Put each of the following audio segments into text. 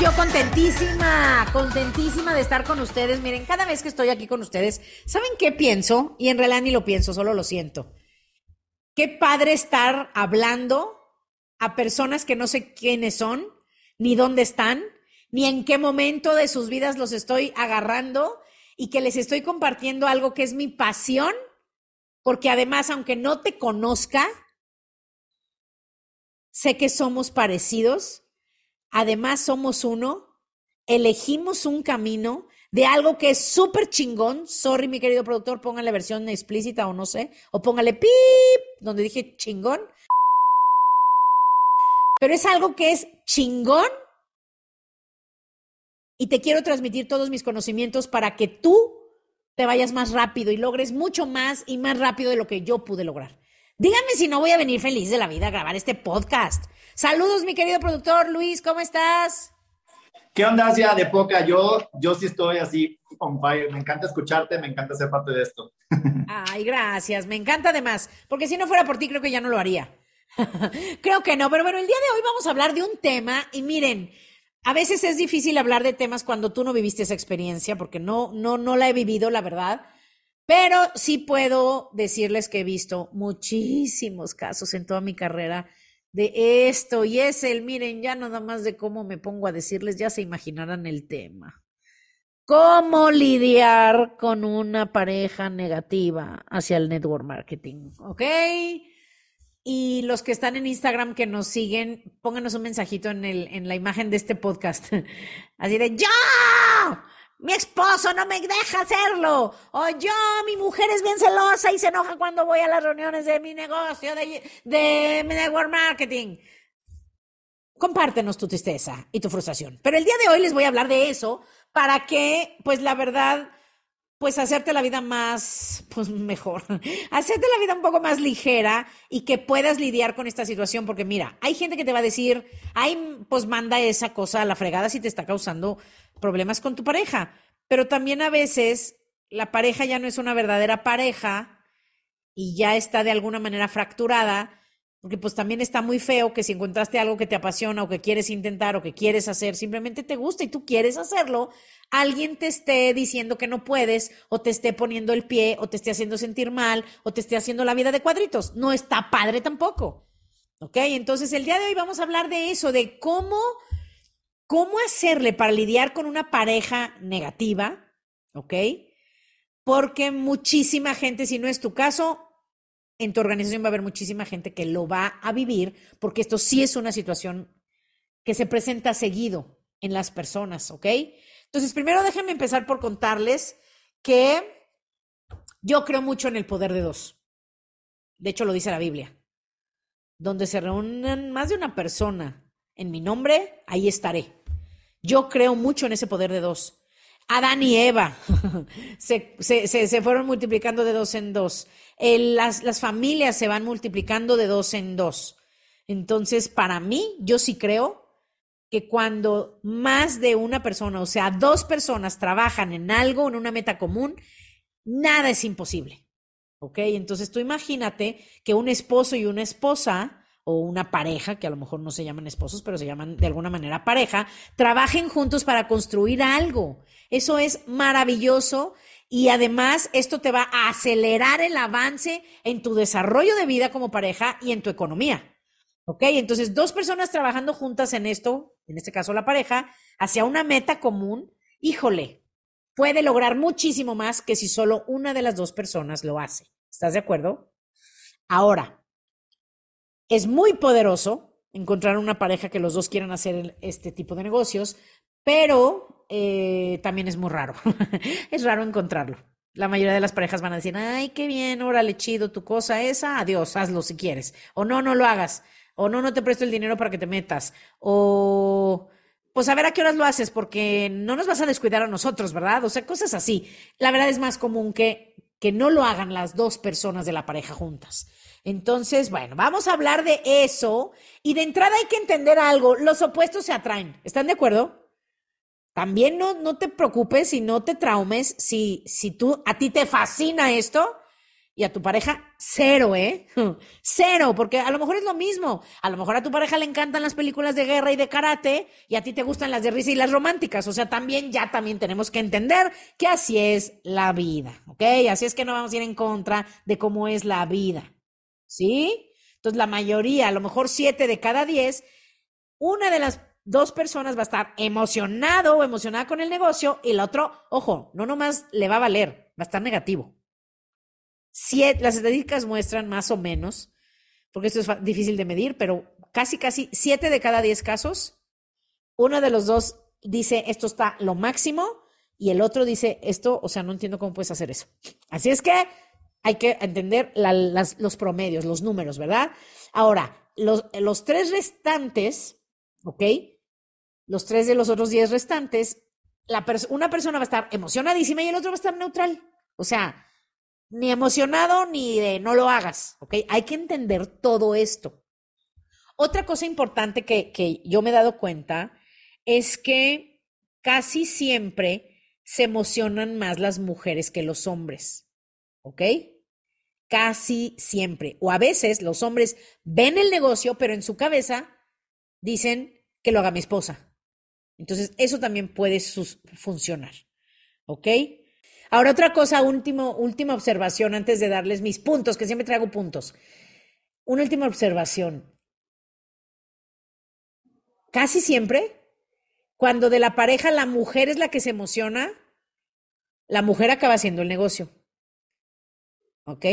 Yo contentísima, contentísima de estar con ustedes. Miren, cada vez que estoy aquí con ustedes, ¿saben qué pienso? Y en realidad ni lo pienso, solo lo siento. Qué padre estar hablando a personas que no sé quiénes son, ni dónde están, ni en qué momento de sus vidas los estoy agarrando y que les estoy compartiendo algo que es mi pasión, porque además, aunque no te conozca, sé que somos parecidos, además somos uno, elegimos un camino de algo que es súper chingón. Sorry, mi querido productor, póngale versión explícita o no sé, o póngale pip, donde dije chingón. Pero es algo que es chingón y te quiero transmitir todos mis conocimientos para que tú te vayas más rápido y logres mucho más y más rápido de lo que yo pude lograr. Dígame si no voy a venir feliz de la vida a grabar este podcast. Saludos, mi querido productor Luis, ¿cómo estás? ¿Qué onda, Asia de poca? Yo, yo sí estoy así on fire. Me encanta escucharte, me encanta ser parte de esto. Ay, gracias. Me encanta además, porque si no fuera por ti, creo que ya no lo haría. creo que no, pero bueno, el día de hoy vamos a hablar de un tema y miren, a veces es difícil hablar de temas cuando tú no viviste esa experiencia, porque no, no, no la he vivido, la verdad. Pero sí puedo decirles que he visto muchísimos casos en toda mi carrera de esto y es el, miren, ya nada más de cómo me pongo a decirles, ya se imaginarán el tema. ¿Cómo lidiar con una pareja negativa hacia el network marketing? ¿Ok? Y los que están en Instagram que nos siguen, pónganos un mensajito en, el, en la imagen de este podcast. Así de, ¡Yo! Mi esposo no me deja hacerlo. O yo, mi mujer es bien celosa y se enoja cuando voy a las reuniones de mi negocio, de, de mi network marketing. Compártenos tu tristeza y tu frustración. Pero el día de hoy les voy a hablar de eso para que, pues la verdad, pues hacerte la vida más, pues mejor, hacerte la vida un poco más ligera y que puedas lidiar con esta situación, porque mira, hay gente que te va a decir, ay, pues manda esa cosa a la fregada si te está causando problemas con tu pareja, pero también a veces la pareja ya no es una verdadera pareja y ya está de alguna manera fracturada, porque pues también está muy feo que si encontraste algo que te apasiona o que quieres intentar o que quieres hacer, simplemente te gusta y tú quieres hacerlo, alguien te esté diciendo que no puedes o te esté poniendo el pie o te esté haciendo sentir mal o te esté haciendo la vida de cuadritos. No está padre tampoco. ¿Ok? Entonces el día de hoy vamos a hablar de eso, de cómo, cómo hacerle para lidiar con una pareja negativa. ¿Ok? Porque muchísima gente, si no es tu caso, en tu organización va a haber muchísima gente que lo va a vivir, porque esto sí es una situación que se presenta seguido en las personas, ¿ok? Entonces, primero déjenme empezar por contarles que yo creo mucho en el poder de dos. De hecho, lo dice la Biblia. Donde se reúnen más de una persona en mi nombre, ahí estaré. Yo creo mucho en ese poder de dos. Adán y Eva se, se, se, fueron multiplicando de dos en dos. Las, las familias se van multiplicando de dos en dos. Entonces, para mí, yo sí creo que cuando más de una persona, o sea, dos personas trabajan en algo, en una meta común, nada es imposible. ¿Ok? Entonces tú imagínate que un esposo y una esposa, o una pareja, que a lo mejor no se llaman esposos, pero se llaman de alguna manera pareja, trabajen juntos para construir algo. Eso es maravilloso y además esto te va a acelerar el avance en tu desarrollo de vida como pareja y en tu economía. ¿Ok? Entonces, dos personas trabajando juntas en esto, en este caso la pareja, hacia una meta común, híjole, puede lograr muchísimo más que si solo una de las dos personas lo hace. ¿Estás de acuerdo? Ahora, es muy poderoso encontrar una pareja que los dos quieran hacer este tipo de negocios, pero eh, también es muy raro. es raro encontrarlo. La mayoría de las parejas van a decir, ay, qué bien, órale, chido, tu cosa esa, adiós, hazlo si quieres. O no, no lo hagas. O no, no te presto el dinero para que te metas. O, pues a ver a qué horas lo haces, porque no nos vas a descuidar a nosotros, ¿verdad? O sea, cosas así. La verdad es más común que, que no lo hagan las dos personas de la pareja juntas. Entonces, bueno, vamos a hablar de eso. Y de entrada hay que entender algo, los opuestos se atraen. ¿Están de acuerdo? También no, no te preocupes y no te traumes si, si tú, a ti te fascina esto y a tu pareja cero, ¿eh? Cero, porque a lo mejor es lo mismo. A lo mejor a tu pareja le encantan las películas de guerra y de karate y a ti te gustan las de risa y las románticas. O sea, también ya también tenemos que entender que así es la vida, ¿ok? Así es que no vamos a ir en contra de cómo es la vida, ¿sí? Entonces, la mayoría, a lo mejor siete de cada diez, una de las dos personas va a estar emocionado o emocionada con el negocio y el otro, ojo, no nomás le va a valer, va a estar negativo. Siete, las estadísticas muestran más o menos, porque esto es difícil de medir, pero casi, casi siete de cada diez casos, uno de los dos dice esto está lo máximo y el otro dice esto, o sea, no entiendo cómo puedes hacer eso. Así es que hay que entender los promedios, los números, ¿verdad? Ahora, los, tres restantes, ¿ok? los tres de los otros diez restantes, la una persona va a estar emocionadísima y el otro va a estar neutral. O sea, ni emocionado ni de no lo hagas, ¿ok? Hay que entender todo esto. Otra cosa importante que yo me he dado cuenta es que casi siempre se emocionan más las mujeres que los hombres, ¿ok? Casi siempre. O a veces los hombres ven el negocio, pero en su cabeza dicen que lo haga mi esposa. Entonces, eso también puede funcionar. ¿Ok? Ahora, otra cosa, último, última observación antes de darles mis puntos, que siempre traigo puntos. Una última observación. Casi siempre, cuando de la pareja la mujer es la que se emociona, la mujer acaba haciendo el negocio. ¿Ok?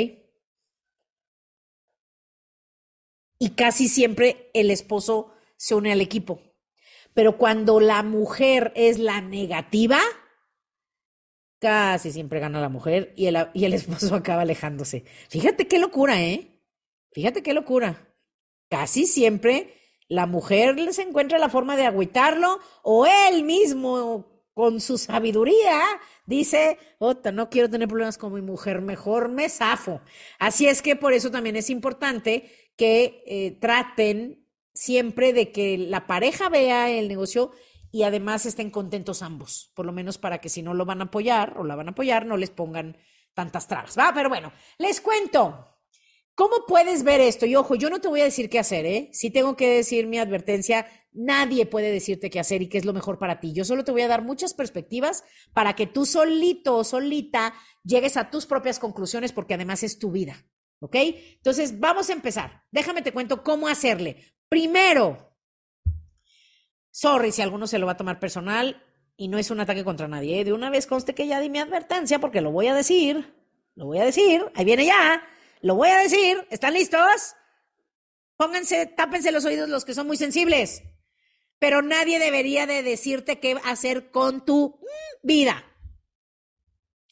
Y casi siempre el esposo se une al equipo. Pero cuando la mujer es la negativa, casi siempre gana la mujer y el, y el esposo acaba alejándose. Fíjate qué locura, ¿eh? Fíjate qué locura. Casi siempre la mujer se encuentra la forma de agüitarlo o él mismo con su sabiduría dice, Ota, no quiero tener problemas con mi mujer, mejor me zafo. Así es que por eso también es importante que eh, traten siempre de que la pareja vea el negocio y además estén contentos ambos, por lo menos para que si no lo van a apoyar o la van a apoyar, no les pongan tantas trabas, ¿va? Pero bueno, les cuento. ¿Cómo puedes ver esto? Y ojo, yo no te voy a decir qué hacer, ¿eh? Si tengo que decir mi advertencia, nadie puede decirte qué hacer y qué es lo mejor para ti. Yo solo te voy a dar muchas perspectivas para que tú solito o solita llegues a tus propias conclusiones porque además es tu vida. ¿Ok? Entonces, vamos a empezar. Déjame te cuento cómo hacerle. Primero, sorry si alguno se lo va a tomar personal y no es un ataque contra nadie. ¿eh? De una vez conste que ya di mi advertencia porque lo voy a decir. Lo voy a decir. Ahí viene ya. Lo voy a decir. ¿Están listos? Pónganse, tápense los oídos los que son muy sensibles. Pero nadie debería de decirte qué hacer con tu vida.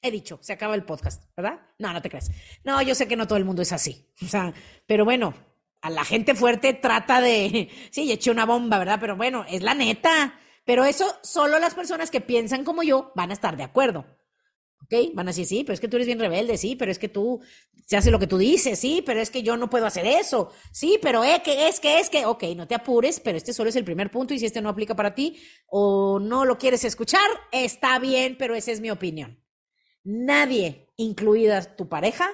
He dicho, se acaba el podcast, ¿verdad? No, no te creas. No, yo sé que no todo el mundo es así. O sea, pero bueno, a la gente fuerte trata de, sí, eché una bomba, ¿verdad? Pero bueno, es la neta. Pero eso solo las personas que piensan como yo van a estar de acuerdo. ¿Ok? Van a decir, sí, pero es que tú eres bien rebelde, sí, pero es que tú se hace lo que tú dices, sí, pero es que yo no puedo hacer eso, sí, pero es que, es que, es que, ok, no te apures, pero este solo es el primer punto y si este no aplica para ti o no lo quieres escuchar, está bien, pero esa es mi opinión. Nadie, incluida tu pareja,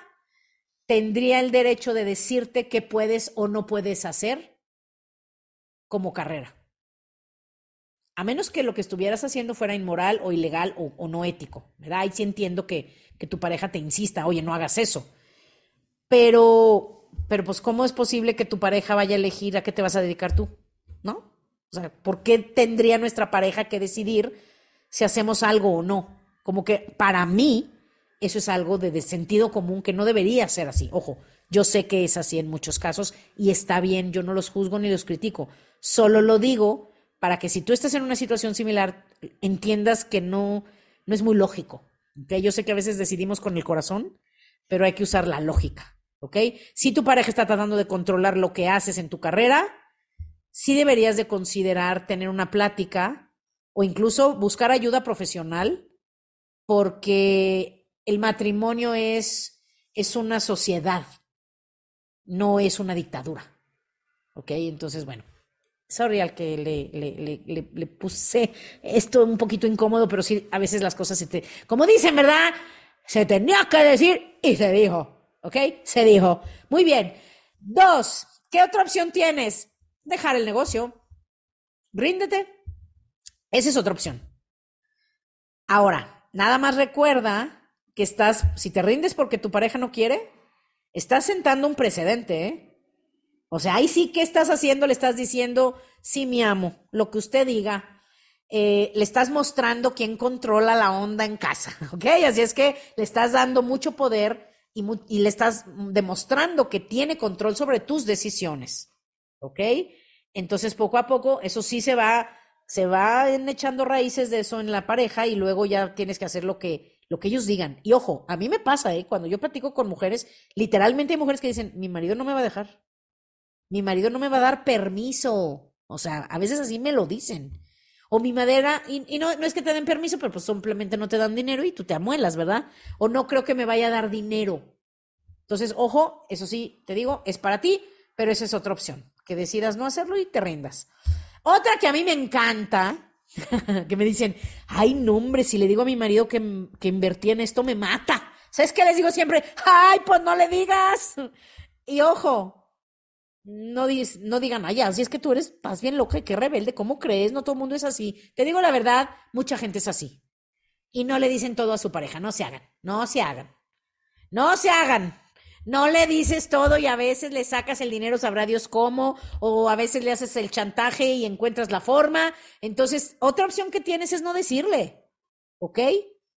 tendría el derecho de decirte qué puedes o no puedes hacer como carrera. A menos que lo que estuvieras haciendo fuera inmoral o ilegal o, no ético, ¿verdad? Ahí sí entiendo que, que, tu pareja te insista, oye, no hagas eso. Pero, pero pues, ¿cómo es posible que tu pareja vaya a elegir a qué te vas a dedicar tú? ¿No? O sea, ¿por qué tendría nuestra pareja que decidir si hacemos algo o no? Como que para mí, eso es algo de, de sentido común que no debería ser así. Ojo, yo sé que es así en muchos casos y está bien, yo no los juzgo ni los critico, solo lo digo para que si tú estás en una situación similar, entiendas que no, no es muy lógico. ¿okay? Yo sé que a veces decidimos con el corazón, pero hay que usar la lógica. ¿ok? Si tu pareja está tratando de controlar lo que haces en tu carrera, sí deberías de considerar tener una plática o incluso buscar ayuda profesional, porque el matrimonio es, es una sociedad, no es una dictadura. ¿Ok? Entonces, bueno, sorry al que le, le, le, le, puse esto un poquito incómodo, pero sí, a veces las cosas se te, como dicen, ¿verdad? Se tenía que decir y se dijo. ¿Ok? Se dijo. Muy bien. Dos, ¿qué otra opción tienes? Dejar el negocio. Ríndete. Esa es otra opción. Ahora, nada más recuerda que estás, si te rindes porque tu pareja no quiere, estás sentando un precedente, ¿eh? O sea, ahí sí, ¿qué estás haciendo? Le estás diciendo, sí, mi amo, lo que usted diga. Eh, le estás mostrando quién controla la onda en casa, ¿ok? Así es que le estás dando mucho poder y, le estás demostrando que tiene control sobre tus decisiones, ¿ok? Entonces, poco a poco, eso sí se va, se va echando raíces de eso en la pareja y luego ya tienes que hacer lo que, lo que ellos digan. Y ojo, a mí me pasa, ¿eh? Cuando yo platico con mujeres, literalmente hay mujeres que dicen, mi marido no me va a dejar, mi marido no me va a dar permiso. O sea, a veces así me lo dicen. O mi madera, y, no, no es que te den permiso, pero pues simplemente no te dan dinero y tú te amuelas, ¿verdad? O no creo que me vaya a dar dinero. Entonces, ojo, eso sí, te digo, es para ti, pero esa es otra opción, que decidas no hacerlo y te rindas. Otra que a mí me encanta, que me dicen, ay, no, hombre, si le digo a mi marido que, que invertí en esto, me mata. ¿Sabes qué les digo siempre? Ay, pues no le digas. Y ojo, no, no digan, ay, así es que tú eres, estás bien loca y qué rebelde, ¿cómo crees? No todo el mundo es así. Te digo la verdad, mucha gente es así. Y no le dicen todo a su pareja, no se hagan, no se hagan. No se hagan. No le dices todo y a veces le sacas el dinero, sabrá Dios cómo, o a veces le haces el chantaje y encuentras la forma. Entonces, otra opción que tienes es no decirle, ¿ok?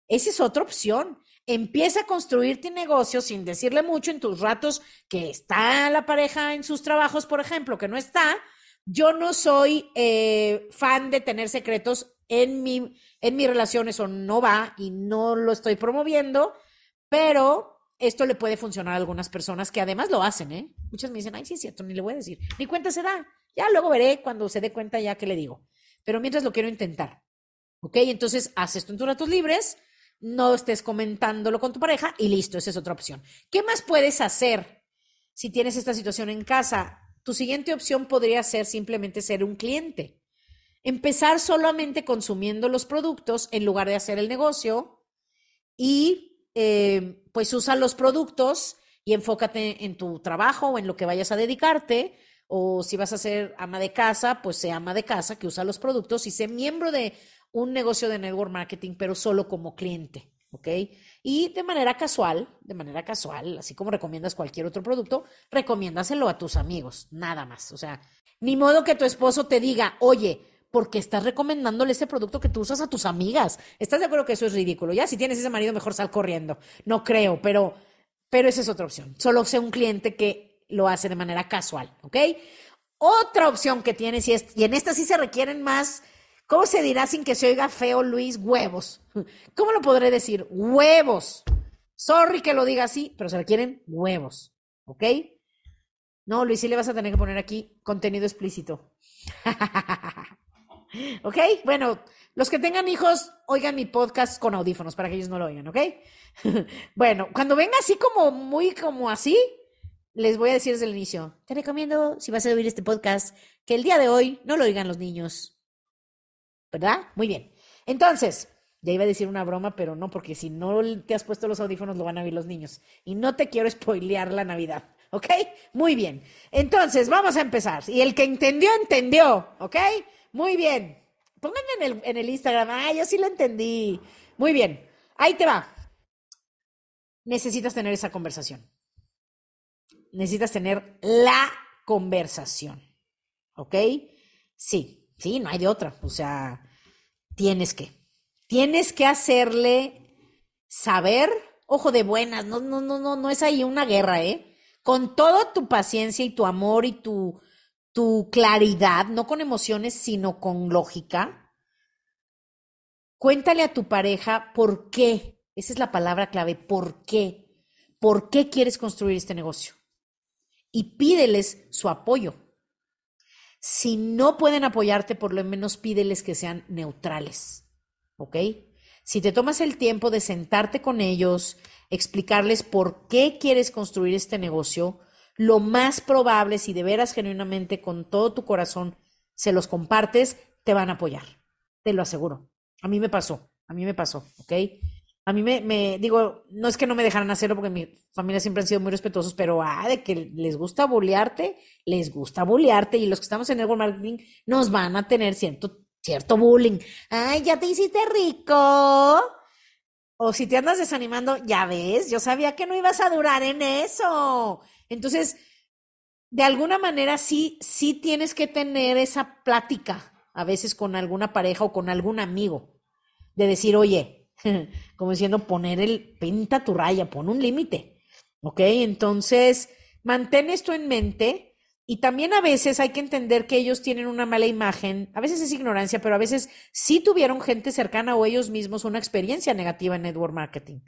Esa es otra opción. Empieza a construirte negocio sin decirle mucho en tus ratos que está la pareja en sus trabajos, por ejemplo, que no está. Yo no soy eh, fan de tener secretos en mi, en mis relaciones o no va y no lo estoy promoviendo, pero esto le puede funcionar a algunas personas que además lo hacen, ¿eh? Muchas me dicen, ay, sí es cierto, ni le voy a decir, ni cuenta se da. Ya luego veré cuando se dé cuenta ya que le digo. Pero mientras lo quiero intentar. ¿Ok? Entonces, haz esto en tus ratos libres no estés comentándolo con tu pareja y listo, esa es otra opción. ¿Qué más puedes hacer si tienes esta situación en casa? Tu siguiente opción podría ser simplemente ser un cliente. Empezar solamente consumiendo los productos en lugar de hacer el negocio y eh, pues usa los productos y enfócate en tu trabajo o en lo que vayas a dedicarte. O si vas a ser ama de casa, pues sea ama de casa que usa los productos y sé miembro de un negocio de network marketing, pero solo como cliente, ¿ok? Y de manera casual, de manera casual, así como recomiendas cualquier otro producto, recomiéndaselo a tus amigos, nada más. O sea, ni modo que tu esposo te diga, oye, ¿por qué estás recomendándole ese producto que tú usas a tus amigas? ¿Estás de acuerdo que eso es ridículo? Ya, si tienes ese marido, mejor sal corriendo. No creo, pero, pero esa es otra opción. Solo sea un cliente que lo hace de manera casual, ¿ok? Otra opción que tienes, y, es, y en esta sí se requieren más ¿Cómo se dirá sin que se oiga feo, Luis? Huevos. ¿Cómo lo podré decir? Huevos. Sorry que lo diga así, pero se requieren huevos. ¿Ok? No, Luis, sí le vas a tener que poner aquí contenido explícito. ¿Ok? Bueno, los que tengan hijos, oigan mi podcast con audífonos para que ellos no lo oigan, ¿ok? bueno, cuando venga así como muy como así, les voy a decir desde el inicio, te recomiendo, si vas a oír este podcast, que el día de hoy no lo oigan los niños, ¿verdad? Muy bien. Entonces, ya iba a decir una broma, pero no, porque si no te has puesto los audífonos lo van a oír los niños. Y no te quiero spoilear la Navidad, ¿ok? Muy bien. Entonces, vamos a empezar. Y el que entendió, entendió, ¿ok? Muy bien. Pónganme en el, Instagram. Ah, yo sí lo entendí. Muy bien. Ahí te va. Necesitas tener esa conversación. Necesitas tener la conversación. ¿Ok? Sí. Sí, no hay de otra. O sea, tienes que. Tienes que hacerle saber, ojo de buenas, no, no, no, no, no es ahí una guerra, ¿eh? Con toda tu paciencia y tu amor y tu, tu claridad, no con emociones, sino con lógica, cuéntale a tu pareja por qué, esa es la palabra clave, por qué, por qué quieres construir este negocio. Y pídeles su apoyo. Si no pueden apoyarte, por lo menos pídeles que sean neutrales. ¿Ok? Si te tomas el tiempo de sentarte con ellos, explicarles por qué quieres construir este negocio, lo más probable, si de veras genuinamente con todo tu corazón se los compartes, te van a apoyar. Te lo aseguro. A mí me pasó, a mí me pasó, ¿ok? A mí me, me digo, no es que no me dejaran hacerlo porque mi familia siempre han sido muy respetuosos, pero ah, de que les gusta bolearte, les gusta bolearte y los que estamos en network marketing nos van a tener cierto cierto bullying. Ay, ya te hiciste rico. O si te andas desanimando, ya ves, yo sabía que no ibas a durar en eso. Entonces, de alguna manera sí, sí tienes que tener esa plática, a veces con alguna pareja o con algún amigo, de decir, oye, como diciendo, poner el, pinta tu raya, pon un límite. ¿Ok? Entonces, mantén esto en mente y también a veces hay que entender que ellos tienen una mala imagen, a veces es ignorancia, pero a veces sí tuvieron gente cercana o ellos mismos una experiencia negativa en network marketing.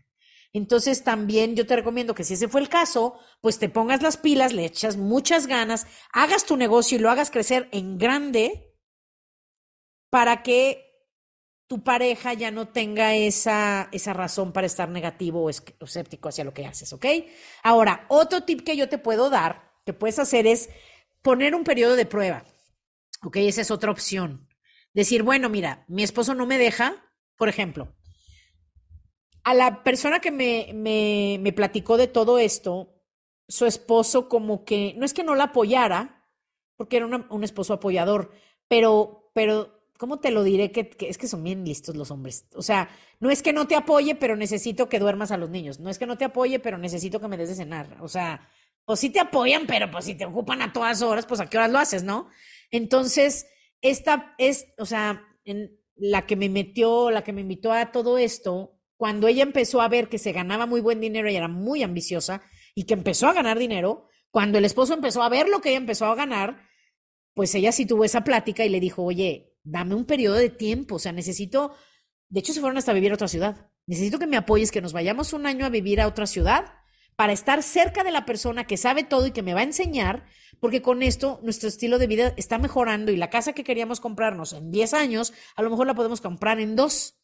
Entonces también yo te recomiendo que si ese fue el caso, pues te pongas las pilas, le echas muchas ganas, hagas tu negocio y lo hagas crecer en grande para que tu pareja ya no tenga esa, esa razón para estar negativo o escéptico hacia lo que haces, ¿ok? Ahora, otro tip que yo te puedo dar que puedes hacer es poner un periodo de prueba. Ok, esa es otra opción. Decir, bueno, mira, mi esposo no me deja, por ejemplo, a la persona que me, me, me platicó de todo esto, su esposo como que, no es que no la apoyara, porque era un esposo apoyador, pero, pero, ¿cómo te lo diré? Que, es que son bien listos los hombres. O sea, no es que no te apoye, pero necesito que duermas a los niños. No es que no te apoye, pero necesito que me des de cenar. O sea, pues sí te apoyan, pero pues si te ocupan a todas horas, pues a qué horas lo haces, ¿no? Entonces, esta es, o sea, la que me metió, la que me invitó a todo esto, cuando ella empezó a ver que se ganaba muy buen dinero, y era muy ambiciosa y que empezó a ganar dinero, cuando el esposo empezó a ver lo que ella empezó a ganar, pues ella sí tuvo esa plática y le dijo, oye, dame un periodo de tiempo, o sea, necesito, de hecho se fueron hasta vivir a otra ciudad, necesito que me apoyes, que nos vayamos un año a vivir a otra ciudad para estar cerca de la persona que sabe todo y que me va a enseñar, porque con esto nuestro estilo de vida está mejorando y la casa que queríamos comprarnos en 10 años, a lo mejor la podemos comprar en dos.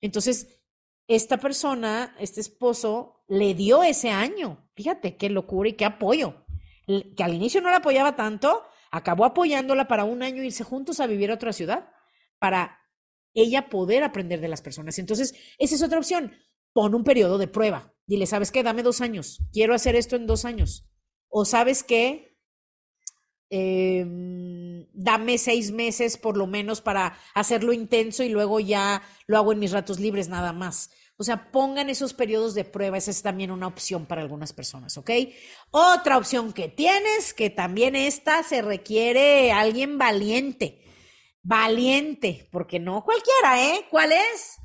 Entonces, esta persona, este esposo, le dio ese año. Fíjate qué locura y qué apoyo. Que al inicio no la apoyaba tanto, acabó apoyándola para un año irse juntos a vivir a otra ciudad, para ella poder aprender de las personas. Entonces, esa es otra opción. Pon un periodo de prueba Dile, ¿sabes qué? Dame dos años. Quiero hacer esto en dos años. O sabes qué? Em, dame seis meses por lo menos para hacerlo intenso y luego ya lo hago en mis ratos libres nada más. O sea, pongan esos periodos de prueba, esa es también una opción para algunas personas, ¿ok? Otra opción que tienes, que también esta se requiere alguien valiente, valiente, porque no cualquiera, ¿eh? ¿Cuál es?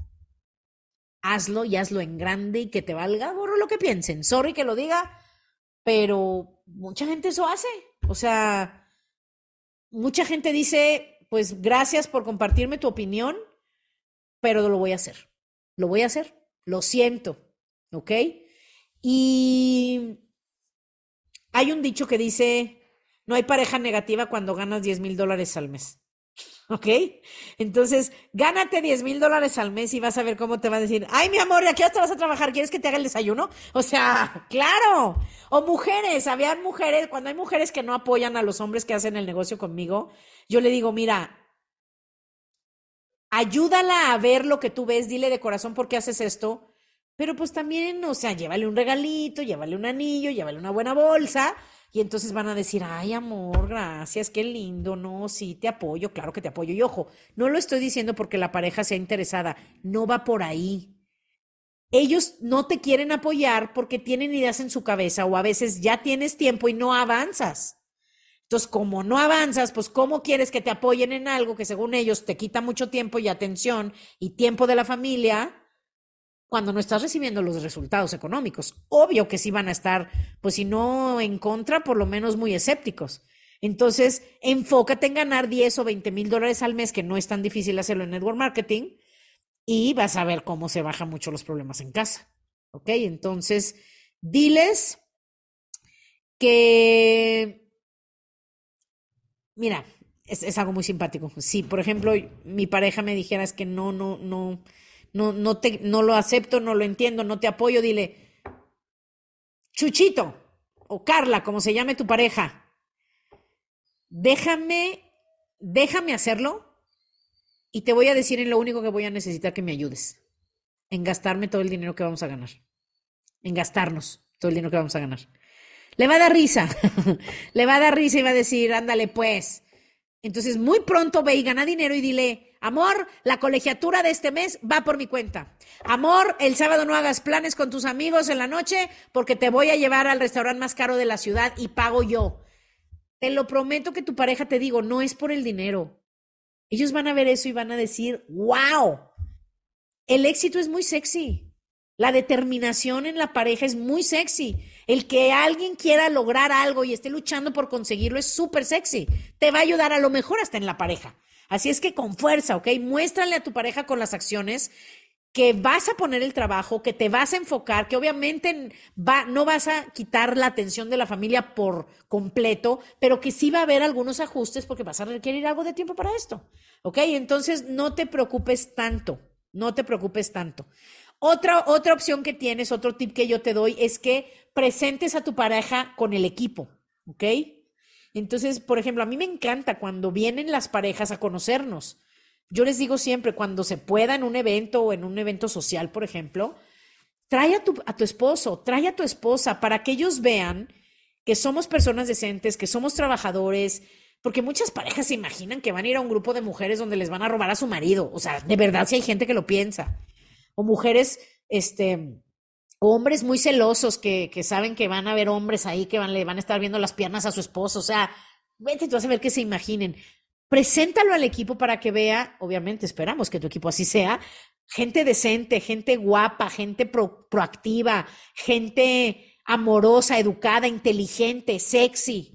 hazlo y hazlo en grande y que te valga gorro lo que piensen. Sorry que lo diga, pero mucha gente eso hace. O sea, mucha gente dice, pues gracias por compartirme tu opinión, pero lo voy a hacer. Lo voy a hacer. Lo siento. ¿Ok? Y hay un dicho que dice, no hay pareja negativa cuando ganas 10 mil dólares al mes. ¿Ok? Entonces, gánate 10 mil dólares al mes y vas a ver cómo te va a decir, ay, mi amor, ¿y aquí hasta vas a trabajar? ¿Quieres que te haga el desayuno? O sea, claro. O mujeres, habían mujeres, cuando hay mujeres que no apoyan a los hombres que hacen el negocio conmigo, yo le digo, mira, ayúdala a ver lo que tú ves, dile de corazón por qué haces esto, pero pues también, o sea, llévale un regalito, llévale un anillo, llévale una buena bolsa y entonces van a decir, ay amor, gracias, qué lindo, no, sí, te apoyo, claro que te apoyo. Y ojo, no lo estoy diciendo porque la pareja sea interesada, no va por ahí. Ellos no te quieren apoyar porque tienen ideas en su cabeza o a veces ya tienes tiempo y no avanzas. Entonces, como no avanzas, pues ¿cómo quieres que te apoyen en algo que según ellos te quita mucho tiempo y atención y tiempo de la familia? cuando no estás recibiendo los resultados económicos. Obvio que sí van a estar, pues si no en contra, por lo menos muy escépticos. Entonces, enfócate en ganar 10 o 20 mil dólares al mes, que no es tan difícil hacerlo en network marketing, y vas a ver cómo se bajan mucho los problemas en casa. ¿Ok? Entonces, diles que, mira, es, algo muy simpático. Si, por ejemplo, mi pareja me dijera es que no, no, no, no, no, te, no lo acepto, no lo entiendo, no te apoyo, dile, Chuchito o Carla, como se llame tu pareja, déjame, déjame hacerlo y te voy a decir en lo único que voy a necesitar que me ayudes, en gastarme todo el dinero que vamos a ganar, en gastarnos todo el dinero que vamos a ganar. Le va a dar risa, le va a dar risa y va a decir, ándale pues. Entonces, muy pronto ve y gana dinero y dile, amor, la colegiatura de este mes va por mi cuenta. Amor, el sábado no hagas planes con tus amigos en la noche porque te voy a llevar al restaurante más caro de la ciudad y pago yo. Te lo prometo que tu pareja te digo, no es por el dinero. Ellos van a ver eso y van a decir, wow, el éxito es muy sexy. La determinación en la pareja es muy sexy. El que alguien quiera lograr algo y esté luchando por conseguirlo es súper sexy. Te va a ayudar a lo mejor hasta en la pareja. Así es que con fuerza, ¿ok? Muéstrale a tu pareja con las acciones que vas a poner el trabajo, que te vas a enfocar, que obviamente va, no vas a quitar la atención de la familia por completo, pero que sí va a haber algunos ajustes porque vas a requerir algo de tiempo para esto. ¿Ok? Entonces no te preocupes tanto, no te preocupes tanto. Otra, otra opción que tienes, otro tip que yo te doy es que presentes a tu pareja con el equipo. ¿Ok? Entonces, por ejemplo, a mí me encanta cuando vienen las parejas a conocernos yo les digo siempre, cuando se pueda en un evento o en un evento social, por ejemplo, trae a tu, a tu esposo, trae a tu esposa para que ellos vean que somos personas decentes, que somos trabajadores, porque muchas parejas se imaginan que van a ir a un grupo de mujeres donde les van a robar a su marido. O sea, de verdad, si hay gente que lo piensa. O mujeres, este, hombres muy celosos que, que saben que van a haber hombres ahí que van, le van a estar viendo las piernas a su esposo. O sea, vete tú vas a ver que se imaginen. Preséntalo al equipo para que vea, obviamente esperamos que tu equipo así sea, gente decente, gente guapa, gente proactiva, gente amorosa, educada, inteligente, sexy,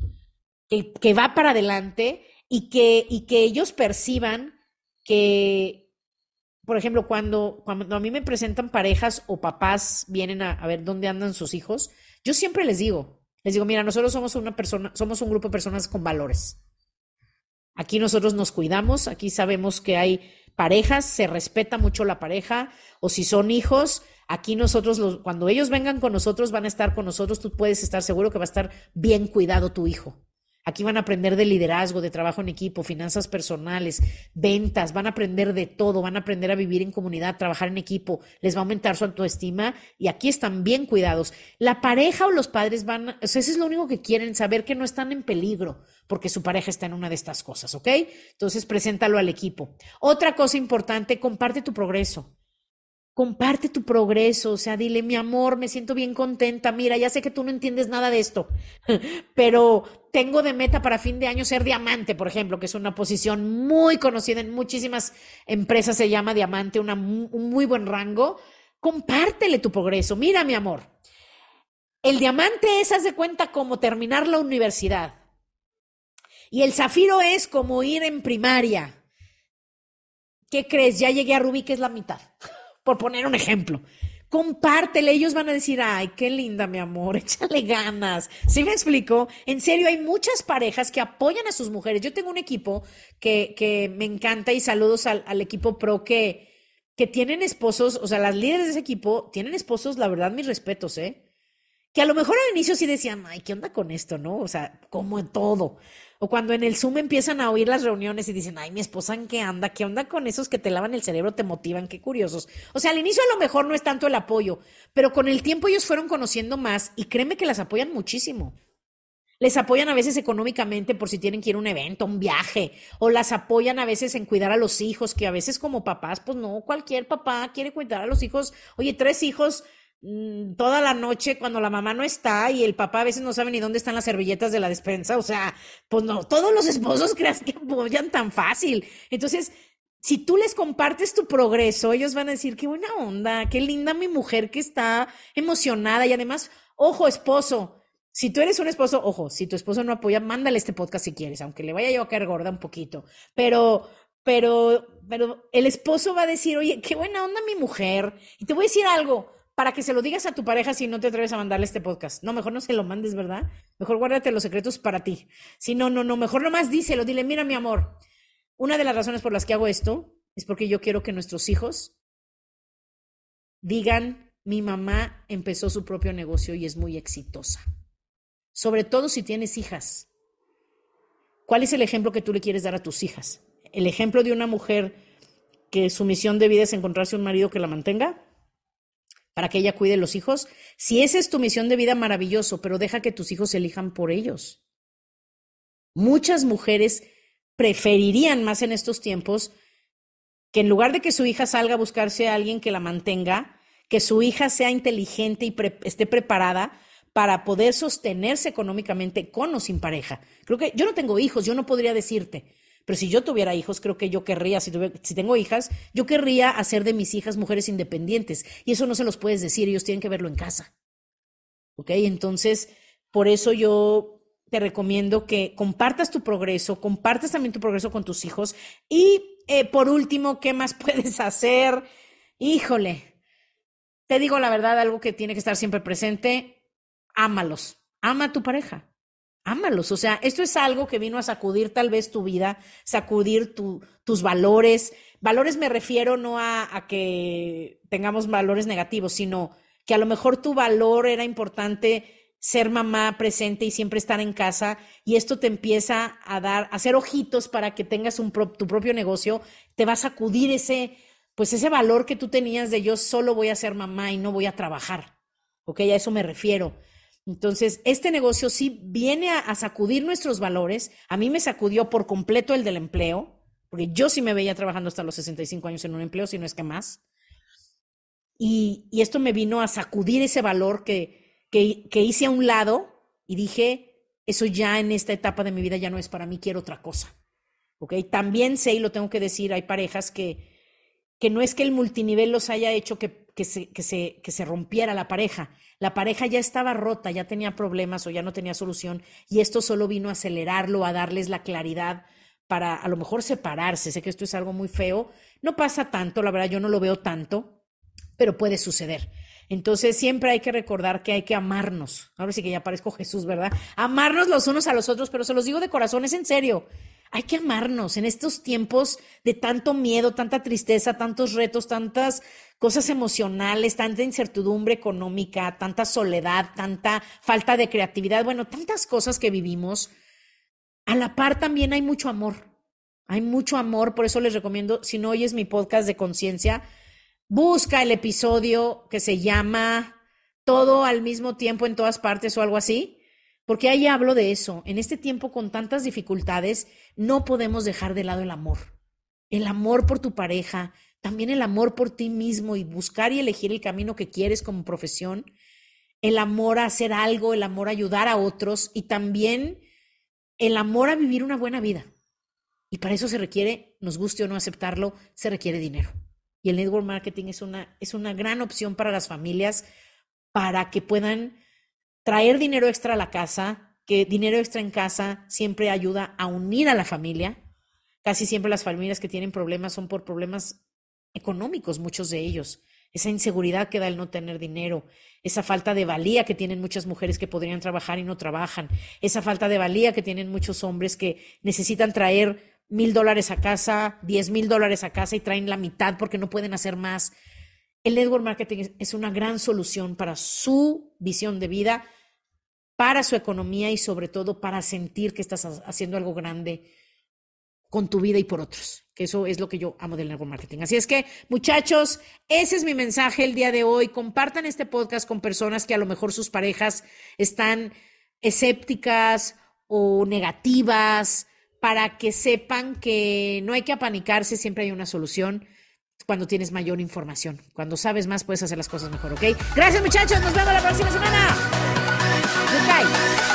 que, que va para adelante y que, y que ellos perciban que, por ejemplo, cuando, cuando a mí me presentan parejas o papás vienen a, a ver dónde andan sus hijos, yo siempre les digo, les digo, mira, nosotros somos una persona, somos un grupo de personas con valores. Aquí nosotros nos cuidamos, aquí sabemos que hay parejas, se respeta mucho la pareja, o si son hijos, aquí nosotros, los, cuando ellos vengan con nosotros, van a estar con nosotros, tú puedes estar seguro que va a estar bien cuidado tu hijo. Aquí van a aprender de liderazgo, de trabajo en equipo, finanzas personales, ventas, van a aprender de todo, van a aprender a vivir en comunidad, trabajar en equipo, les va a aumentar su autoestima y aquí están bien cuidados. La pareja o los padres van, o sea, eso es lo único que quieren, saber que no están en peligro porque su pareja está en una de estas cosas, ¿ok? Entonces, preséntalo al equipo. Otra cosa importante, comparte tu progreso. Comparte tu progreso, o sea, dile, mi amor, me siento bien contenta, mira, ya sé que tú no entiendes nada de esto, pero tengo de meta para fin de año ser diamante, por ejemplo, que es una posición muy conocida en muchísimas empresas, se llama diamante, un muy buen rango. Compártele tu progreso. Mira, mi amor, el diamante es, haz de cuenta, como terminar la universidad. Y el zafiro es como ir en primaria. ¿Qué crees? Ya llegué a Rubí, que es la mitad por poner un ejemplo. Compártele, ellos van a decir, ay, qué linda, mi amor, échale ganas. ¿Sí me explico? En serio, hay muchas parejas que apoyan a sus mujeres. Yo tengo un equipo que, que me encanta y saludos al, al equipo pro que, que tienen esposos, o sea, las líderes de ese equipo tienen esposos, la verdad, mis respetos, ¿eh? Que a lo mejor al inicio sí decían, ay, ¿qué onda con esto, no? O sea, como en todo. O cuando en el Zoom empiezan a oír las reuniones y dicen, ay, mi esposa, ¿en qué anda? ¿Qué onda con esos que te lavan el cerebro, te motivan? Qué curiosos. O sea, al inicio a lo mejor no es tanto el apoyo, pero con el tiempo ellos fueron conociendo más y créeme que las apoyan muchísimo. Les apoyan a veces económicamente por si tienen que ir a un evento, un viaje, o las apoyan a veces en cuidar a los hijos, que a veces como papás, pues no, cualquier papá quiere cuidar a los hijos. Oye, tres hijos, toda la noche cuando la mamá no está y el papá a veces no sabe ni dónde están las servilletas de la despensa. O sea, pues no, todos los esposos creas que apoyan tan fácil. Entonces, si tú les compartes tu progreso, ellos van a decir, qué buena onda, qué linda mi mujer que está emocionada y además, ojo, esposo, si tú eres un esposo, ojo, si tu esposo no apoya, mándale este podcast si quieres, aunque le vaya yo a caer gorda un poquito, pero, pero, pero el esposo va a decir, oye, qué buena onda mi mujer. Y te voy a decir algo, para que se lo digas a tu pareja si no te atreves a mandarle este podcast. No, mejor no se lo mandes, ¿verdad? Mejor guárdate los secretos para ti. Si no, no, no, mejor nomás díselo, dile, mira mi amor, una de las razones por las que hago esto es porque yo quiero que nuestros hijos digan, mi mamá empezó su propio negocio y es muy exitosa. Sobre todo si tienes hijas. ¿Cuál es el ejemplo que tú le quieres dar a tus hijas? ¿El ejemplo de una mujer que su misión de vida es encontrarse un marido que la mantenga? Para que ella cuide los hijos. Si esa es tu misión de vida, maravilloso, pero deja que tus hijos elijan por ellos. Muchas mujeres preferirían más en estos tiempos que en lugar de que su hija salga a buscarse a alguien que la mantenga, que su hija sea inteligente y esté preparada para poder sostenerse económicamente con o sin pareja. Creo que yo no tengo hijos, yo no podría decirte, pero si yo tuviera hijos, creo que yo querría, si, tengo hijas, yo querría hacer de mis hijas mujeres independientes. Y eso no se los puedes decir, ellos tienen que verlo en casa. ¿Ok? Entonces, por eso yo te recomiendo que compartas tu progreso, compartas también tu progreso con tus hijos. Y eh, por último, ¿qué más puedes hacer? Híjole, te digo la verdad, algo que tiene que estar siempre presente, ámalos, ama a tu pareja, ámalos. O sea, esto es algo que vino a sacudir tal vez tu vida, sacudir tus valores. Valores me refiero no a, que tengamos valores negativos, sino que a lo mejor tu valor era importante ser mamá presente y siempre estar en casa y esto te empieza a dar, a hacer ojitos para que tengas tu propio negocio, te va a sacudir ese, pues ese valor que tú tenías de yo solo voy a ser mamá y no voy a trabajar. Ok, a eso me refiero. Entonces, este negocio sí viene a, sacudir nuestros valores. A mí me sacudió por completo el del empleo, porque yo sí me veía trabajando hasta los 65 años en un empleo, si no es que más. Y, y esto me vino a sacudir ese valor que, que, hice a un lado y dije, eso ya en esta etapa de mi vida ya no es para mí, quiero otra cosa. ¿Ok? También sé, y lo tengo que decir, hay parejas que, que no es que el multinivel los haya hecho que, que, se, que, se, que se rompiera la pareja. La pareja ya estaba rota, ya tenía problemas o ya no tenía solución y esto solo vino a acelerarlo, a darles la claridad para a lo mejor separarse. Sé que esto es algo muy feo. No pasa tanto, la verdad yo no lo veo tanto, pero puede suceder. Entonces siempre hay que recordar que hay que amarnos. Ahora sí que ya parezco Jesús, ¿verdad? Amarnos los unos a los otros, pero se los digo de corazón, es en serio. Hay que amarnos en estos tiempos de tanto miedo, tanta tristeza, tantos retos, tantas cosas emocionales, tanta incertidumbre económica, tanta soledad, tanta falta de creatividad, bueno, tantas cosas que vivimos. A la par también hay mucho amor. Hay mucho amor, por eso les recomiendo, si no oyes mi podcast de conciencia, Busca el episodio que se llama Todo al mismo tiempo en todas partes o algo así, porque ahí hablo de eso. En este tiempo con tantas dificultades, no podemos dejar de lado el amor. El amor por tu pareja, también el amor por ti mismo y buscar y elegir el camino que quieres como profesión, el amor a hacer algo, el amor a ayudar a otros y también el amor a vivir una buena vida. Y para eso se requiere, nos guste o no aceptarlo, se requiere dinero. Y el network marketing es una, es una gran opción para las familias para que puedan traer dinero extra a la casa, que dinero extra en casa siempre ayuda a unir a la familia. Casi siempre las familias que tienen problemas son por problemas económicos, muchos de ellos. Esa inseguridad que da el no tener dinero, esa falta de valía que tienen muchas mujeres que podrían trabajar y no trabajan, esa falta de valía que tienen muchos hombres que necesitan traer mil dólares a casa, diez mil dólares a casa y traen la mitad porque no pueden hacer más. El network marketing es una gran solución para su visión de vida, para su economía y sobre todo para sentir que estás haciendo algo grande con tu vida y por otros, que eso es lo que yo amo del network marketing. Así es que, muchachos, ese es mi mensaje el día de hoy. Compartan este podcast con personas que a lo mejor sus parejas están escépticas o negativas para que sepan que no hay que apanicarse, siempre hay una solución cuando tienes mayor información. Cuando sabes más, puedes hacer las cosas mejor, ¿ok? Gracias, muchachos. Nos vemos la próxima semana. Good